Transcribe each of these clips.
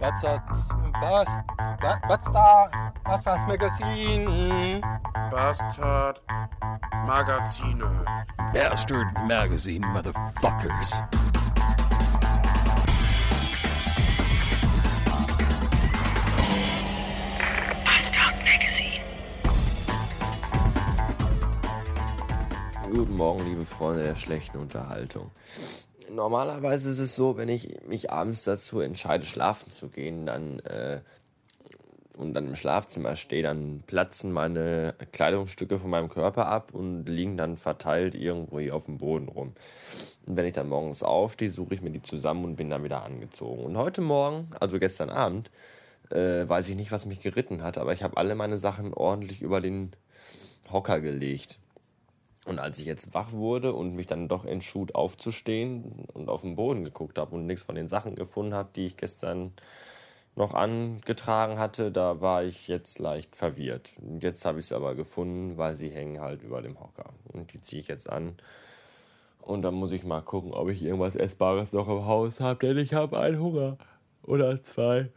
Bastard, Bast, Ba- Bastard, Bastard Magazine. Bastard Magazine. Bastard Magazine, motherfuckers. Guten Morgen, liebe Freunde der schlechten Unterhaltung. Normalerweise ist es so, wenn ich mich abends dazu entscheide, schlafen zu gehen, dann äh, und dann im Schlafzimmer stehe, dann platzen meine Kleidungsstücke von meinem Körper ab und liegen dann verteilt irgendwo hier auf dem Boden rum. Und wenn ich dann morgens aufstehe, suche ich mir die zusammen und bin dann wieder angezogen. Und heute Morgen, also gestern Abend, äh, weiß ich nicht, was mich geritten hat, aber ich habe alle meine Sachen ordentlich über den Hocker gelegt. Und als ich jetzt wach wurde und mich dann doch entschlug aufzustehen und auf den Boden geguckt habe und nichts von den Sachen gefunden habe, die ich gestern noch angetragen hatte, da war ich jetzt leicht verwirrt. Jetzt habe ich es aber gefunden, weil sie hängen halt über dem Hocker. Und die ziehe ich jetzt an. Und dann muss ich mal gucken, ob ich irgendwas Essbares noch im Haus habe, denn ich habe einen Hunger. Oder zwei.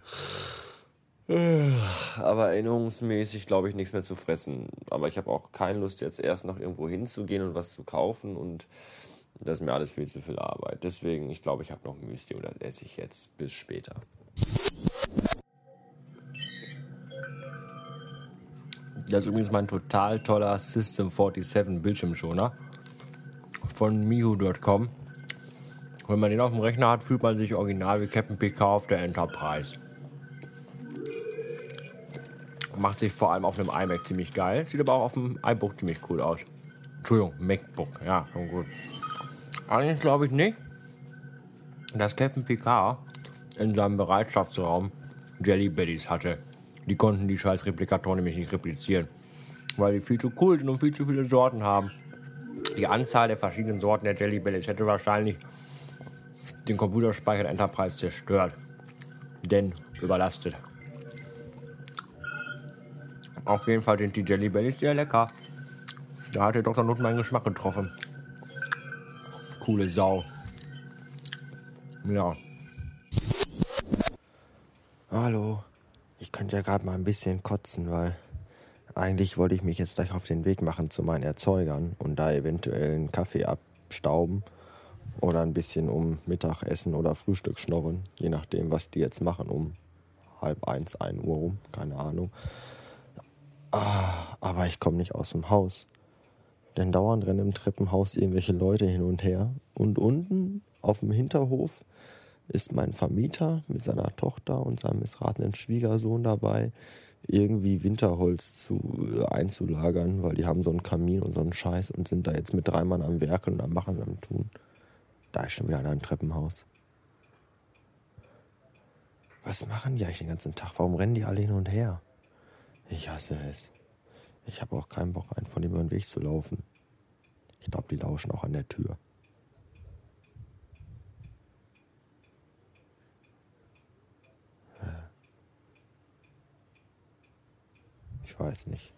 Aber erinnerungsmäßig glaube ich nichts mehr zu fressen. Aber ich habe auch keine Lust, jetzt erst noch irgendwo hinzugehen und was zu kaufen. Und das ist mir alles viel zu viel Arbeit. Deswegen, ich glaube, ich habe noch Müsli und das esse ich jetzt bis später. Das ist übrigens mein total toller System 47 Bildschirmschoner von mihu.com. Wenn man den auf dem Rechner hat, fühlt man sich original wie Captain PK auf der Enterprise. Macht sich vor allem auf einem iMac ziemlich geil. Sieht aber auch auf dem iBook ziemlich cool aus. Entschuldigung, MacBook. Ja, schon gut. Eigentlich glaube ich nicht, dass Captain Picard in seinem Bereitschaftsraum Jelly Bellies hatte. Die konnten die scheiß Replikatoren nämlich nicht replizieren, weil die viel zu cool sind und viel zu viele Sorten haben. Die Anzahl der verschiedenen Sorten der Jelly Bellies hätte wahrscheinlich den Computerspeicher der Enterprise zerstört. Denn überlastet. Auf jeden Fall sind die Jelly Bellies sehr lecker. Da hat der Dr. Not meinen Geschmack getroffen. Coole Sau. Ja. Hallo. Ich könnte ja gerade mal ein bisschen kotzen, weil eigentlich wollte ich mich jetzt gleich auf den Weg machen zu meinen Erzeugern und da eventuell einen Kaffee abstauben oder ein bisschen um Mittagessen oder Frühstück schnorren, je nachdem, was die jetzt machen, um halb eins, ein Uhr rum, keine Ahnung. Ah, aber ich komme nicht aus dem Haus. Denn dauernd rennen im Treppenhaus irgendwelche Leute hin und her. Und unten auf dem Hinterhof ist mein Vermieter mit seiner Tochter und seinem missratenen Schwiegersohn dabei, irgendwie Winterholz zu, einzulagern, weil die haben so einen Kamin und so einen Scheiß und sind da jetzt mit drei Mann am Werken und am Machen und am Tun. Da ist schon wieder einer im Treppenhaus. Was machen die eigentlich den ganzen Tag? Warum rennen die alle hin und her? Ich hasse es. Ich habe auch keinen Bock, einen von dem über den Weg zu laufen. Ich glaube, die lauschen auch an der Tür. Ich weiß nicht.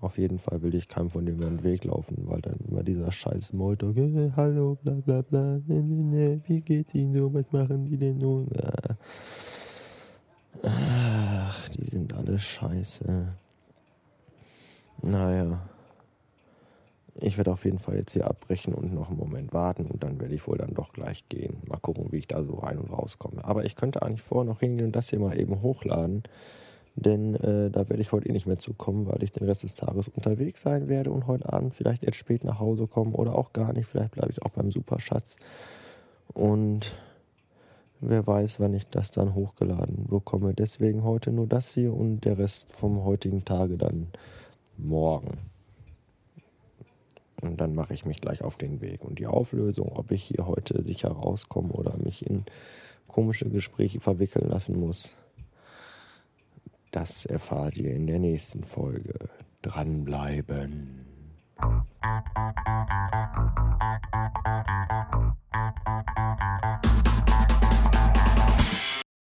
Auf jeden Fall will ich keinem von dem über den Weg laufen, weil dann immer dieser scheiß Smalltalk, äh, hallo, bla bla bla, ne, ne, ne, wie geht's Ihnen so, was machen die denn nun? Äh. Ach, die sind alle scheiße. Naja. Ich werde auf jeden Fall jetzt hier abbrechen und noch einen Moment warten und dann werde ich wohl dann doch gleich gehen. Mal gucken, wie ich da so rein und rauskomme. Aber ich könnte eigentlich vorher noch hingehen und das hier mal eben hochladen. Denn äh, da werde ich heute eh nicht mehr zukommen, weil ich den Rest des Tages unterwegs sein werde und heute Abend vielleicht erst spät nach Hause kommen oder auch gar nicht. Vielleicht bleibe ich auch beim Superschatz. Und wer weiß, wann ich das dann hochgeladen bekomme. Deswegen heute nur das hier und der Rest vom heutigen Tage dann morgen. Und dann mache ich mich gleich auf den Weg. Und die Auflösung, ob ich hier heute sicher rauskomme oder mich in komische Gespräche verwickeln lassen muss, das erfahrt ihr in der nächsten Folge. Dranbleiben.